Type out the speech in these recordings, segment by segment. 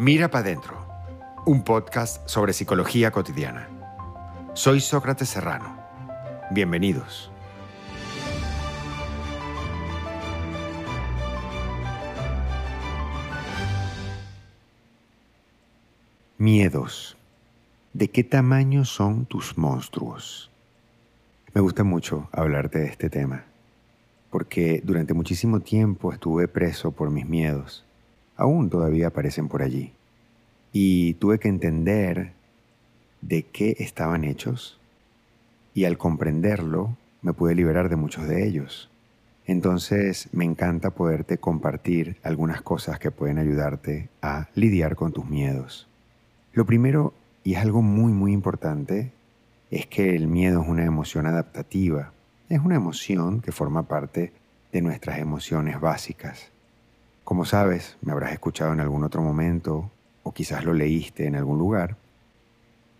Mira para adentro, un podcast sobre psicología cotidiana. Soy Sócrates Serrano. Bienvenidos. Miedos. ¿De qué tamaño son tus monstruos? Me gusta mucho hablarte de este tema, porque durante muchísimo tiempo estuve preso por mis miedos. Aún todavía aparecen por allí. Y tuve que entender de qué estaban hechos y al comprenderlo me pude liberar de muchos de ellos. Entonces me encanta poderte compartir algunas cosas que pueden ayudarte a lidiar con tus miedos. Lo primero, y es algo muy muy importante, es que el miedo es una emoción adaptativa. Es una emoción que forma parte de nuestras emociones básicas. Como sabes, me habrás escuchado en algún otro momento o quizás lo leíste en algún lugar,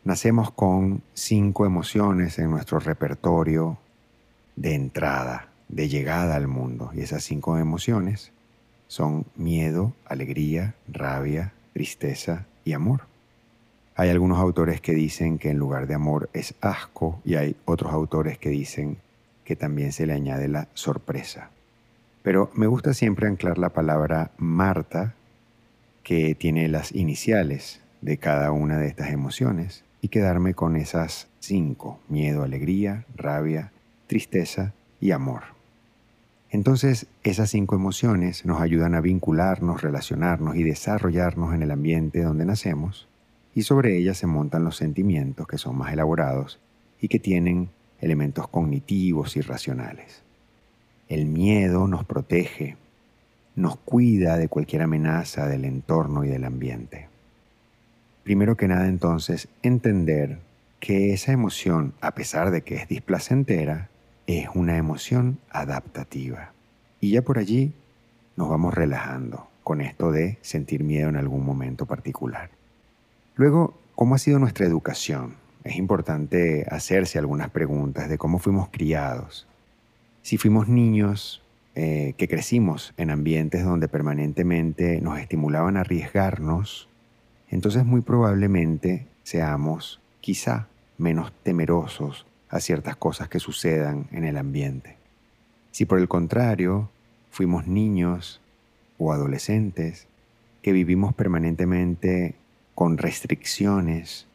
nacemos con cinco emociones en nuestro repertorio de entrada, de llegada al mundo. Y esas cinco emociones son miedo, alegría, rabia, tristeza y amor. Hay algunos autores que dicen que en lugar de amor es asco y hay otros autores que dicen que también se le añade la sorpresa. Pero me gusta siempre anclar la palabra Marta, que tiene las iniciales de cada una de estas emociones, y quedarme con esas cinco, miedo, alegría, rabia, tristeza y amor. Entonces, esas cinco emociones nos ayudan a vincularnos, relacionarnos y desarrollarnos en el ambiente donde nacemos y sobre ellas se montan los sentimientos que son más elaborados y que tienen elementos cognitivos y racionales. El miedo nos protege, nos cuida de cualquier amenaza del entorno y del ambiente. Primero que nada entonces, entender que esa emoción, a pesar de que es displacentera, es una emoción adaptativa. Y ya por allí nos vamos relajando con esto de sentir miedo en algún momento particular. Luego, ¿cómo ha sido nuestra educación? Es importante hacerse algunas preguntas de cómo fuimos criados. Si fuimos niños eh, que crecimos en ambientes donde permanentemente nos estimulaban a arriesgarnos, entonces muy probablemente seamos quizá menos temerosos a ciertas cosas que sucedan en el ambiente. Si por el contrario fuimos niños o adolescentes que vivimos permanentemente con restricciones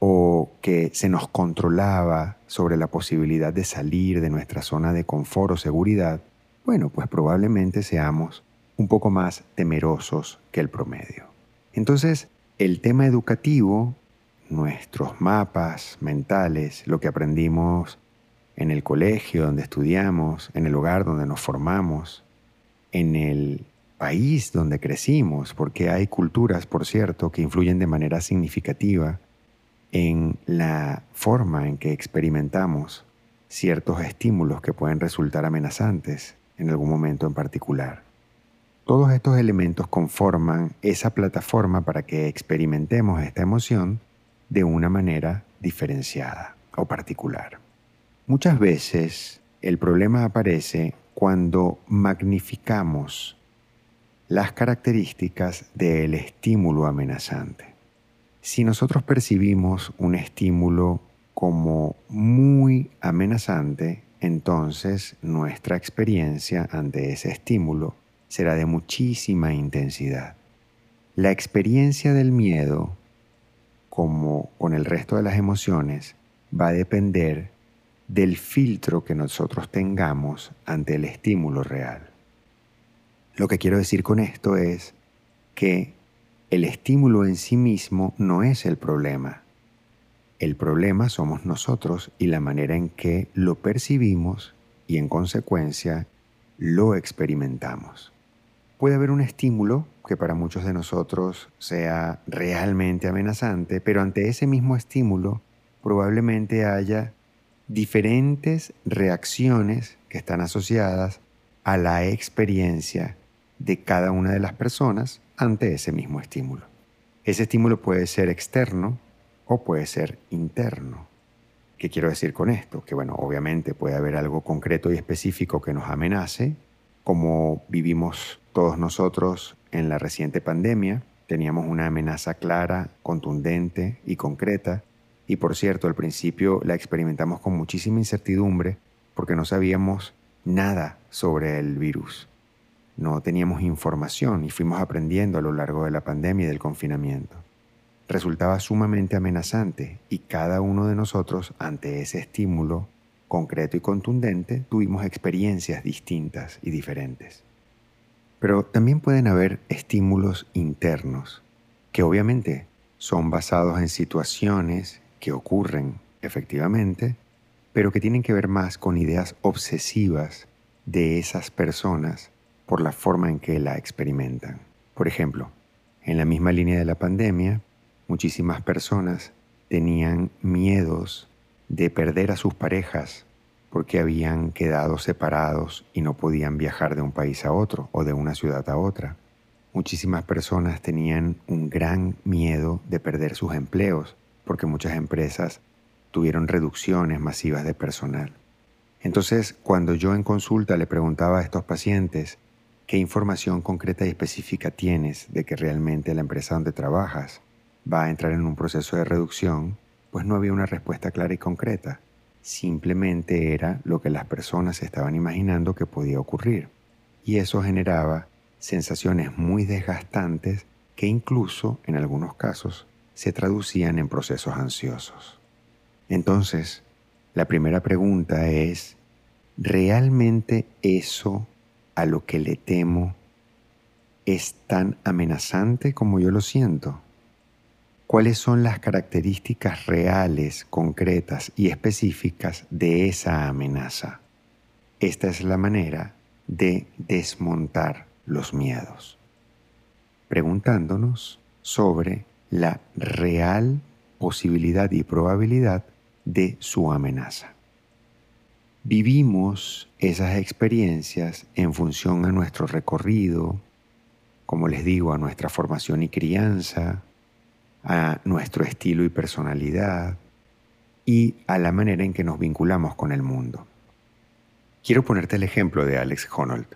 o que se nos controlaba sobre la posibilidad de salir de nuestra zona de confort o seguridad, bueno, pues probablemente seamos un poco más temerosos que el promedio. Entonces, el tema educativo, nuestros mapas mentales, lo que aprendimos en el colegio donde estudiamos, en el hogar donde nos formamos, en el país donde crecimos, porque hay culturas, por cierto, que influyen de manera significativa en la forma en que experimentamos ciertos estímulos que pueden resultar amenazantes en algún momento en particular. Todos estos elementos conforman esa plataforma para que experimentemos esta emoción de una manera diferenciada o particular. Muchas veces el problema aparece cuando magnificamos las características del estímulo amenazante. Si nosotros percibimos un estímulo como muy amenazante, entonces nuestra experiencia ante ese estímulo será de muchísima intensidad. La experiencia del miedo, como con el resto de las emociones, va a depender del filtro que nosotros tengamos ante el estímulo real. Lo que quiero decir con esto es que el estímulo en sí mismo no es el problema. El problema somos nosotros y la manera en que lo percibimos y en consecuencia lo experimentamos. Puede haber un estímulo que para muchos de nosotros sea realmente amenazante, pero ante ese mismo estímulo probablemente haya diferentes reacciones que están asociadas a la experiencia de cada una de las personas ante ese mismo estímulo. Ese estímulo puede ser externo o puede ser interno. ¿Qué quiero decir con esto? Que bueno, obviamente puede haber algo concreto y específico que nos amenace, como vivimos todos nosotros en la reciente pandemia, Teníamos una amenaza clara, contundente y concreta. Y por cierto, al principio la experimentamos con muchísima incertidumbre porque no sabíamos nada sobre el virus. No teníamos información y fuimos aprendiendo a lo largo de la pandemia y del confinamiento. Resultaba sumamente amenazante y cada uno de nosotros ante ese estímulo concreto y contundente tuvimos experiencias distintas y diferentes. Pero también pueden haber estímulos internos que obviamente son basados en situaciones que ocurren efectivamente, pero que tienen que ver más con ideas obsesivas de esas personas por la forma en que la experimentan. Por ejemplo, en la misma línea de la pandemia, muchísimas personas tenían miedos de perder a sus parejas porque habían quedado separados y no podían viajar de un país a otro o de una ciudad a otra. Muchísimas personas tenían un gran miedo de perder sus empleos porque muchas empresas tuvieron reducciones masivas de personal. Entonces, cuando yo en consulta le preguntaba a estos pacientes qué información concreta y específica tienes de que realmente la empresa donde trabajas va a entrar en un proceso de reducción, pues no había una respuesta clara y concreta simplemente era lo que las personas estaban imaginando que podía ocurrir. Y eso generaba sensaciones muy desgastantes que incluso, en algunos casos, se traducían en procesos ansiosos. Entonces, la primera pregunta es, ¿realmente eso a lo que le temo es tan amenazante como yo lo siento? cuáles son las características reales, concretas y específicas de esa amenaza. Esta es la manera de desmontar los miedos, preguntándonos sobre la real posibilidad y probabilidad de su amenaza. Vivimos esas experiencias en función a nuestro recorrido, como les digo, a nuestra formación y crianza, a nuestro estilo y personalidad y a la manera en que nos vinculamos con el mundo. Quiero ponerte el ejemplo de Alex Honnold.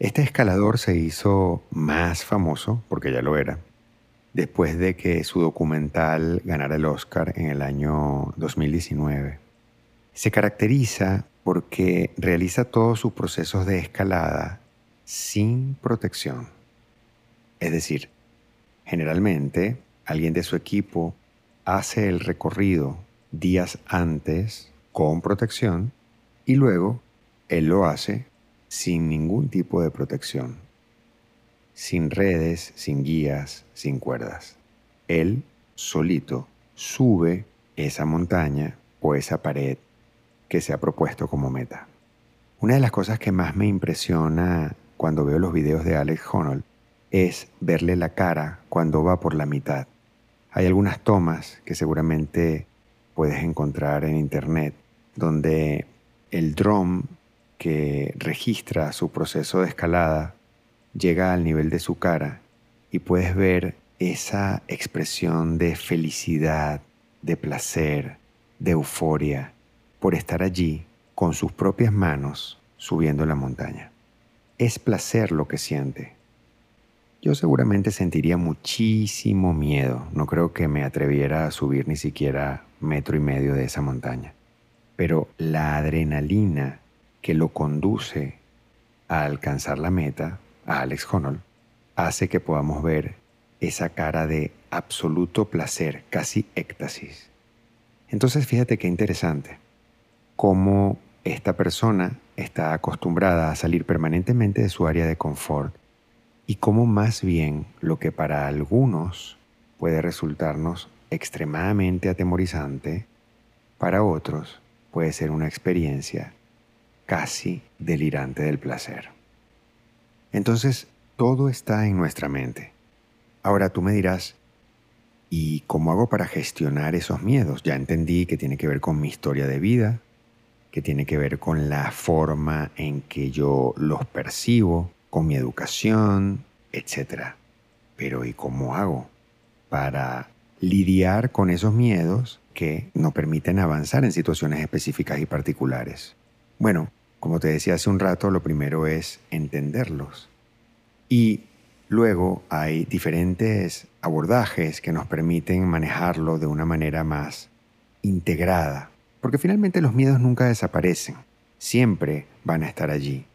Este escalador se hizo más famoso, porque ya lo era, después de que su documental ganara el Oscar en el año 2019. Se caracteriza porque realiza todos sus procesos de escalada sin protección. Es decir, generalmente alguien de su equipo hace el recorrido días antes con protección y luego él lo hace sin ningún tipo de protección, sin redes, sin guías, sin cuerdas. Él solito sube esa montaña o esa pared que se ha propuesto como meta. Una de las cosas que más me impresiona cuando veo los videos de Alex Honnold es verle la cara cuando va por la mitad. Hay algunas tomas que seguramente puedes encontrar en internet donde el dron que registra su proceso de escalada llega al nivel de su cara y puedes ver esa expresión de felicidad, de placer, de euforia por estar allí con sus propias manos subiendo la montaña. Es placer lo que siente, yo seguramente sentiría muchísimo miedo. No creo que me atreviera a subir ni siquiera metro y medio de esa montaña. Pero la adrenalina que lo conduce a alcanzar la meta, a Alex Honnold, hace que podamos ver esa cara de absoluto placer, casi éxtasis. Entonces fíjate qué interesante, cómo esta persona está acostumbrada a salir permanentemente de su área de confort y cómo más bien lo que para algunos puede resultarnos extremadamente atemorizante, para otros puede ser una experiencia casi delirante del placer. Entonces, todo está en nuestra mente. Ahora tú me dirás, ¿y cómo hago para gestionar esos miedos? Ya entendí que tiene que ver con mi historia de vida, que tiene que ver con la forma en que yo los percibo, con mi educación, etc. Pero ¿y cómo hago para lidiar con esos miedos que no permiten avanzar en situaciones específicas y particulares? Bueno, como te decía hace un rato, lo primero es entenderlos. Y Luego hay diferentes abordajes que nos permiten manejarlo de una manera más integrada, porque finalmente los miedos nunca desaparecen, siempre van a estar allí.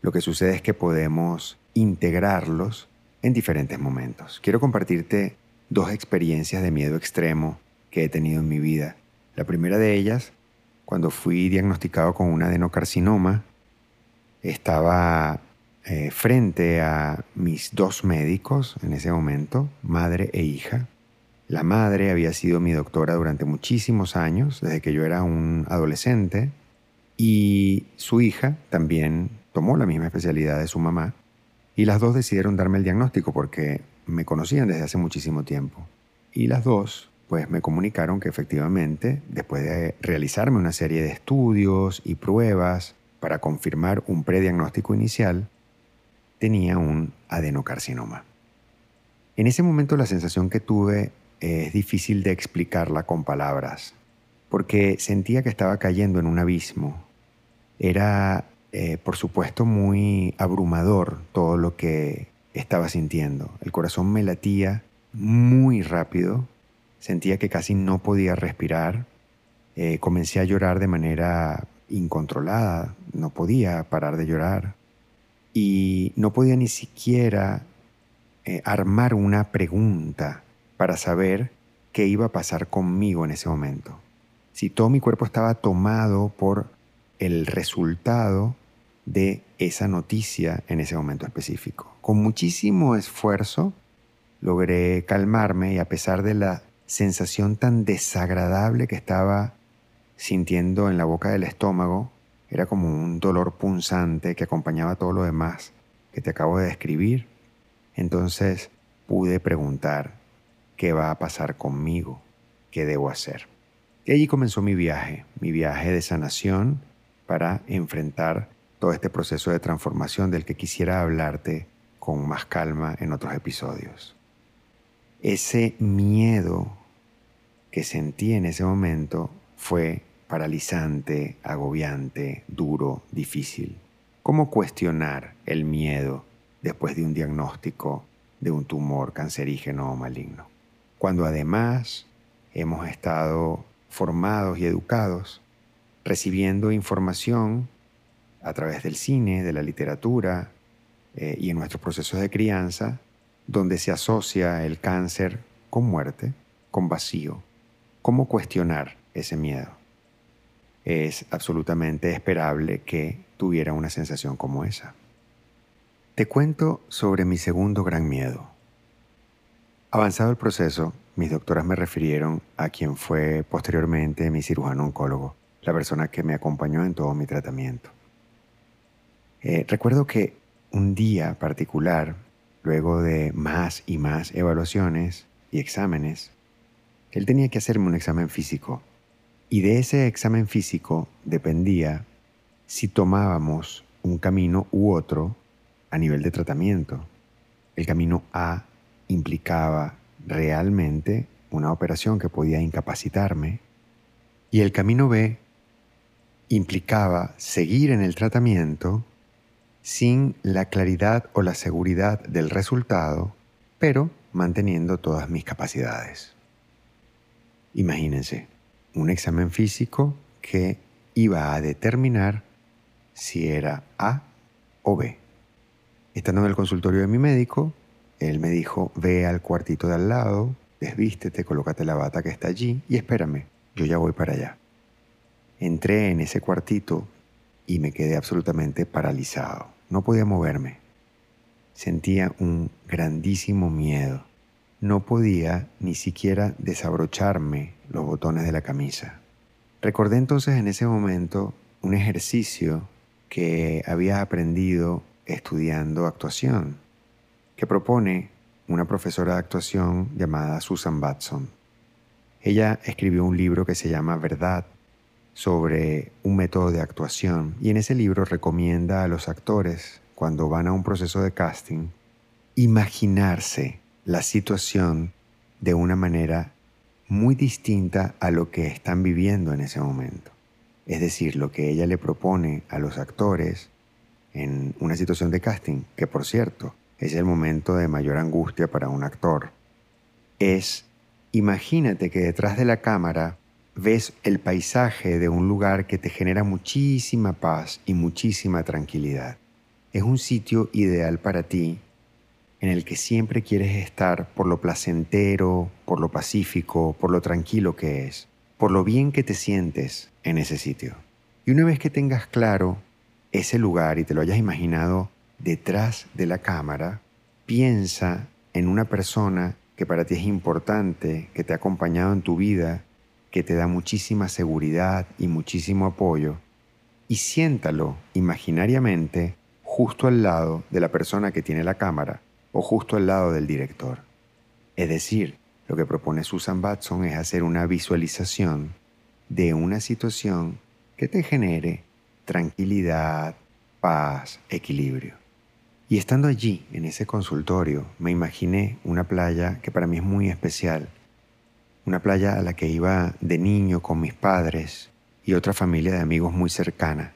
Lo que sucede es que podemos integrarlos en diferentes momentos. Quiero compartirte dos experiencias de miedo extremo que he tenido en mi vida. La primera de ellas, cuando fui diagnosticado con un adenocarcinoma, estaba eh, frente a mis dos médicos en ese momento, madre e hija. La madre había sido mi doctora durante muchísimos años, desde que yo era un adolescente, y su hija también tomó la misma especialidad de su mamá, y las dos decidieron darme el diagnóstico porque me conocían desde hace muchísimo tiempo. Y las dos, pues me comunicaron que efectivamente, después de realizarme una serie de estudios y pruebas para confirmar un prediagnóstico inicial, tenía un adenocarcinoma. En ese momento la sensación que tuve es difícil de explicarla con palabras, porque sentía que estaba cayendo en un abismo. Era, eh, por supuesto, muy abrumador todo lo que estaba sintiendo. El corazón me latía muy rápido, sentía que casi no podía respirar, eh, comencé a llorar de manera incontrolada, no podía parar de llorar y no podía ni siquiera eh, armar una pregunta para saber qué iba a pasar conmigo en ese momento. Si todo mi cuerpo estaba tomado por el resultado de esa noticia en ese momento específico. Con muchísimo esfuerzo logré calmarme y a pesar de la sensación tan desagradable que estaba sintiendo en la boca del estómago, era como un dolor punzante que acompañaba todo lo demás que te acabo de describir. Entonces pude preguntar, ¿qué va a pasar conmigo? ¿Qué debo hacer? Y allí comenzó mi viaje, mi viaje de sanación para enfrentar todo este proceso de transformación del que quisiera hablarte con más calma en otros episodios. Ese miedo que sentí en ese momento fue paralizante, agobiante, duro, difícil. ¿Cómo cuestionar el miedo después de un diagnóstico de un tumor cancerígeno o maligno? Cuando además hemos estado formados y educados, recibiendo información a través del cine, de la literatura eh, y en nuestros procesos de crianza, donde se asocia el cáncer con muerte, con vacío. ¿Cómo cuestionar ese miedo? es absolutamente esperable que tuviera una sensación como esa. Te cuento sobre mi segundo gran miedo. Avanzado el proceso, mis doctoras me refirieron a quien fue posteriormente mi cirujano oncólogo, la persona que me acompañó en todo mi tratamiento. Eh, recuerdo que un día particular, luego de más y más evaluaciones y exámenes, él tenía que hacerme un examen físico y de ese examen físico dependía si tomábamos un camino u otro a nivel de tratamiento. El camino A implicaba realmente una operación que podía incapacitarme y el camino B implicaba seguir en el tratamiento sin la claridad o la seguridad del resultado, pero manteniendo todas mis capacidades. Imagínense, un examen físico que iba a determinar si era A o B. Estando en el consultorio de mi médico, él me dijo, ve al cuartito de al lado, desvístete, colócate la bata que está allí y espérame, yo ya voy para allá. Entré en ese cuartito y me quedé absolutamente paralizado. No podía moverme. Sentía un grandísimo miedo. No podía ni siquiera desabrocharme los botones de la camisa. Recordé entonces en ese momento un ejercicio que había aprendido estudiando actuación, propone una profesora de actuación llamada Susan Batson. Ella escribió un libro que se llama Verdad sobre un método de actuación y en ese libro recomienda a los actores cuando van a un proceso de casting imaginarse la situación de una manera muy distinta a lo que están viviendo en ese momento. Es decir, lo que ella le propone a los actores en una situación de casting, que por cierto es el momento de mayor angustia para un actor, es imagínate que detrás de la cámara ves el paisaje de un lugar que te genera muchísima paz y muchísima tranquilidad. Es un sitio ideal para ti en el que siempre quieres estar por lo placentero, por lo pacífico, por lo tranquilo que es, por lo bien que te sientes en ese sitio. Y una vez que tengas claro ese lugar y te lo hayas imaginado detrás de la cámara, piensa en una persona que para ti es importante, que te ha acompañado en tu vida, que te da muchísima seguridad y muchísimo apoyo, y siéntalo imaginariamente justo al lado de la persona que tiene la cámara o justo al lado del director. Es decir, lo que propone Susan Batson es hacer una visualización de una situación que te genere tranquilidad, paz, equilibrio. Y estando allí, en ese consultorio, me imaginé una playa que para mí es muy especial, una playa a la que iba de niño con mis padres y otra familia de amigos muy cercana.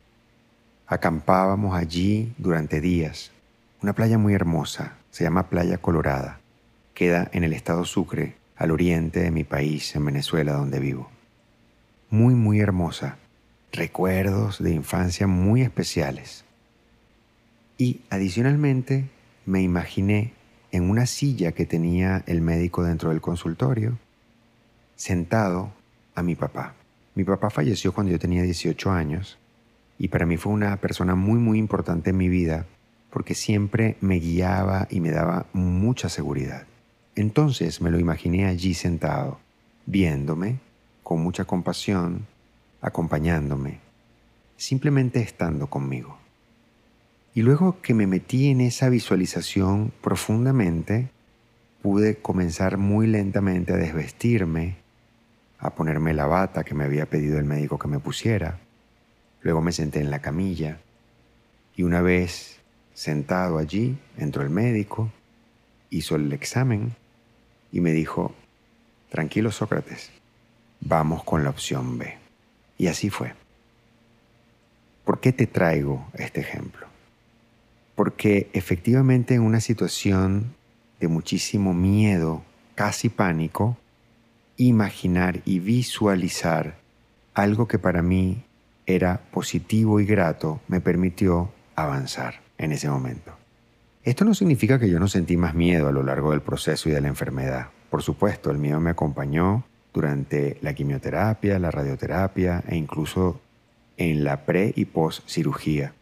Acampábamos allí durante días. Una playa muy hermosa, se llama Playa Colorada. Queda en el estado Sucre, al oriente de mi país, en Venezuela, donde vivo. Muy, muy hermosa. Recuerdos de infancia muy especiales. Y adicionalmente me imaginé en una silla que tenía el médico dentro del consultorio, sentado a mi papá. Mi papá falleció cuando yo tenía 18 años y para mí fue una persona muy muy importante en mi vida porque siempre me guiaba y me daba mucha seguridad. Entonces me lo imaginé allí sentado, viéndome, con mucha compasión, acompañándome, simplemente estando conmigo. Y luego que me metí en esa visualización profundamente, pude comenzar muy lentamente a desvestirme, a ponerme la bata que me había pedido el médico que me pusiera. Luego me senté en la camilla y una vez sentado allí, entró el médico, hizo el examen y me dijo, tranquilo Sócrates, vamos con la opción B. Y así fue. ¿Por qué te traigo este ejemplo? Porque efectivamente en una situación de muchísimo miedo, casi pánico, imaginar y visualizar algo que para mí era positivo y grato me permitió avanzar en ese momento. Esto no significa que yo no sentí más miedo a lo largo del proceso y de la enfermedad. Por supuesto, el miedo me acompañó durante la quimioterapia, la radioterapia e incluso en la pre y post cirugía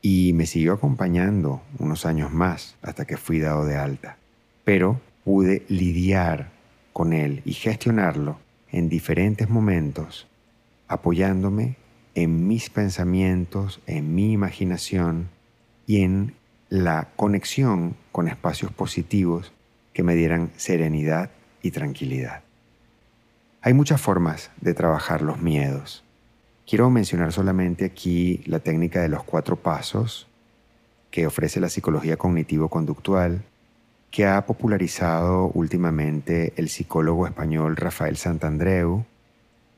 y me siguió acompañando unos años más hasta que fui dado de alta. Pero pude lidiar con él y gestionarlo en diferentes momentos, apoyándome en mis pensamientos, en mi imaginación y en la conexión con espacios positivos que me dieran serenidad y tranquilidad. Hay muchas formas de trabajar los miedos Quiero mencionar solamente aquí la técnica de los cuatro pasos que ofrece la psicología cognitivo-conductual, que ha popularizado últimamente el psicólogo español Rafael Santandreu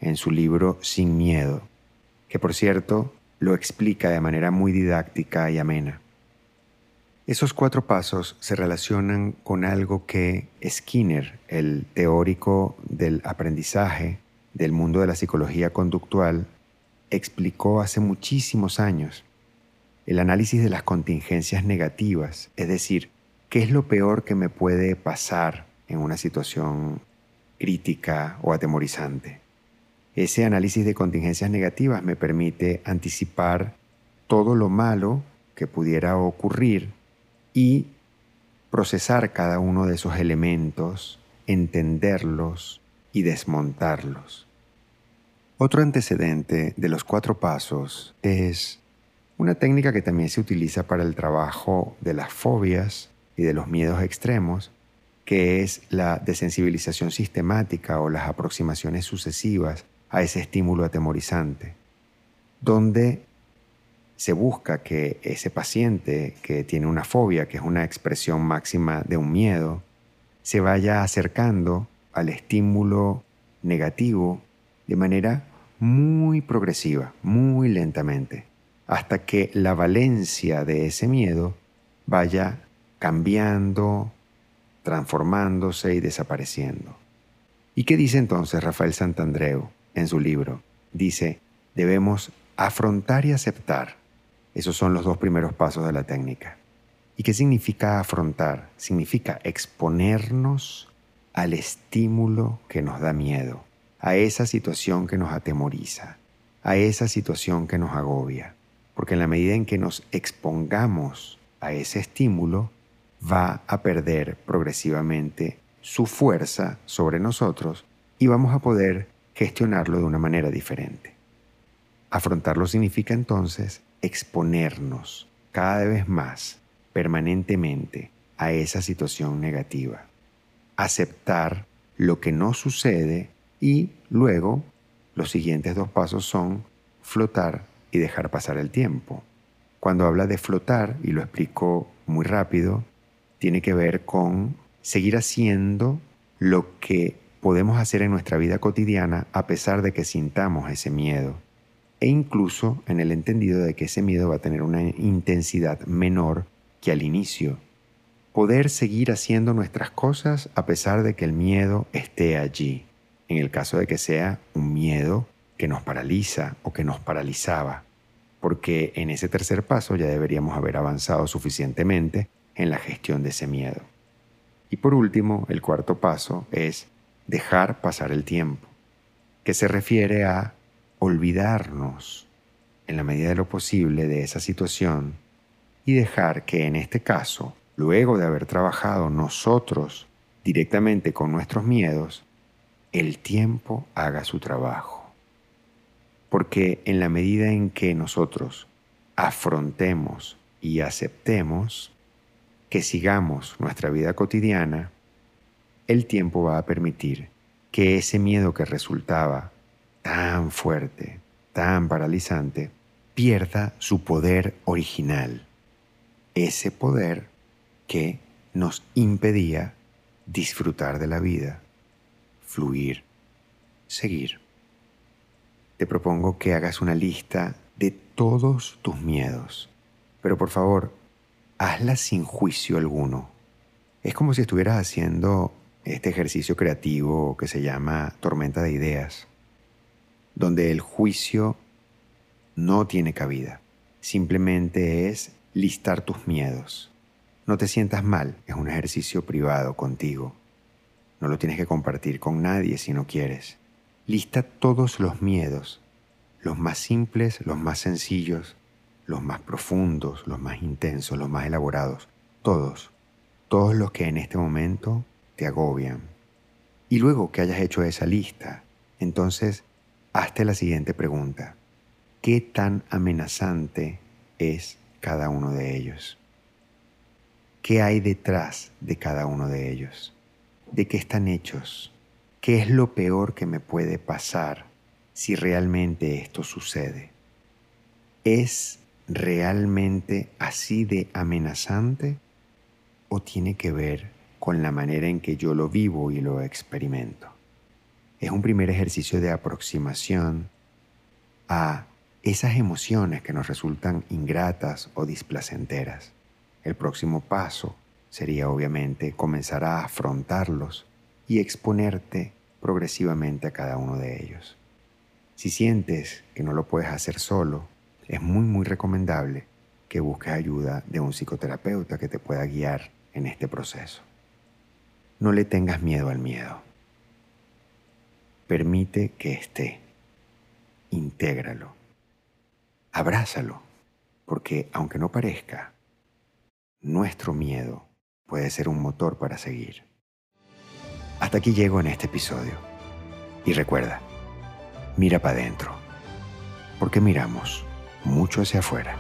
en su libro Sin Miedo, que por cierto lo explica de manera muy didáctica y amena. Esos cuatro pasos se relacionan con algo que Skinner, el teórico del aprendizaje del mundo de la psicología conductual, explicó hace muchísimos años. El análisis de las contingencias negativas, es decir, qué es lo peor que me puede pasar en una situación crítica o atemorizante. Ese análisis de contingencias negativas me permite anticipar todo lo malo que pudiera ocurrir y procesar cada uno de esos elementos, entenderlos y desmontarlos. Otro antecedente de los cuatro pasos es una técnica que también se utiliza para el trabajo de las fobias y de los miedos extremos, que es la desensibilización sistemática o las aproximaciones sucesivas a ese estímulo atemorizante, donde se busca que ese paciente que tiene una fobia, que es una expresión máxima de un miedo, se vaya acercando al estímulo negativo de manera muy progresiva, muy lentamente, hasta que la valencia de ese miedo vaya cambiando, transformándose y desapareciendo. ¿Y qué dice entonces Rafael Santandreu en su libro? Dice, debemos afrontar y aceptar. Esos son los dos primeros pasos de la técnica. ¿Y qué significa afrontar? Significa exponernos al estímulo que nos da miedo, a esa situación que nos atemoriza, a esa situación que nos agobia. Porque en la medida en que nos expongamos a ese estímulo, va a perder progresivamente su fuerza sobre nosotros y vamos a poder gestionarlo de una manera diferente. Afrontarlo significa entonces exponernos cada vez más, permanentemente, a esa situación negativa. Aceptar lo que no sucede y luego los siguientes dos pasos son flotar y dejar pasar el tiempo. Cuando habla de flotar, y lo explico muy rápido, tiene que ver con seguir haciendo lo que podemos hacer en nuestra vida cotidiana a pesar de que sintamos ese miedo. E incluso en el entendido de que ese miedo va a tener una intensidad menor que al inicio. Poder seguir haciendo nuestras cosas a pesar de que el miedo esté allí. En el caso de que sea un miedo que nos paraliza o que nos paralizaba. Porque en ese tercer paso ya deberíamos haber avanzado suficientemente en la gestión de ese miedo. Y por último, el cuarto paso es dejar pasar el tiempo, que se refiere a olvidarnos en la medida de lo posible de esa situación y dejar que en este caso, luego de haber trabajado nosotros directamente con nuestros miedos, el tiempo haga su trabajo. Porque en la medida en que nosotros afrontemos y aceptemos, que sigamos nuestra vida cotidiana, el tiempo va a permitir que ese miedo que resultaba tan fuerte, tan paralizante, pierda su poder original, ese poder que nos impedía disfrutar de la vida, fluir, seguir. Te propongo que hagas una lista de todos tus miedos, pero por favor, hazla sin juicio alguno. Es como si estuvieras haciendo este ejercicio creativo que se llama tormenta de ideas, donde el juicio no tiene cabida. Simplemente es listar tus miedos. No te sientas mal, es un ejercicio privado contigo. No lo tienes que compartir con nadie si no quieres. Lista todos los miedos, los más simples, los más sencillos, los más profundos, los más intensos, los más elaborados, todos, todos los que en este momento te agobian. Y luego que hayas hecho esa lista, entonces hazte la siguiente pregunta. ¿Qué tan amenazante es cada uno de ellos? ¿Qué hay detrás de cada uno de ellos? ¿De qué están hechos? ¿Qué es lo peor que me puede pasar si realmente esto sucede? ¿Es realmente así de amenazante o tiene que ver con la manera en que yo lo vivo y lo experimento? Es un primer ejercicio de aproximación a esas emociones que nos resultan ingratas o displacenteras. El próximo paso sería obviamente comenzar a afrontarlos y exponerte progresivamente a cada uno de ellos. Si sientes que no lo puedes hacer solo, es muy muy recomendable que busques ayuda de un psicoterapeuta que te pueda guiar en este proceso. No le tengas miedo al miedo. Permite que esté. Intégralo. Abrázalo, porque aunque no parezca, nuestro miedo puede ser un motor para seguir. Hasta aquí llego en este episodio. Y recuerda, mira para adentro, porque miramos mucho hacia afuera.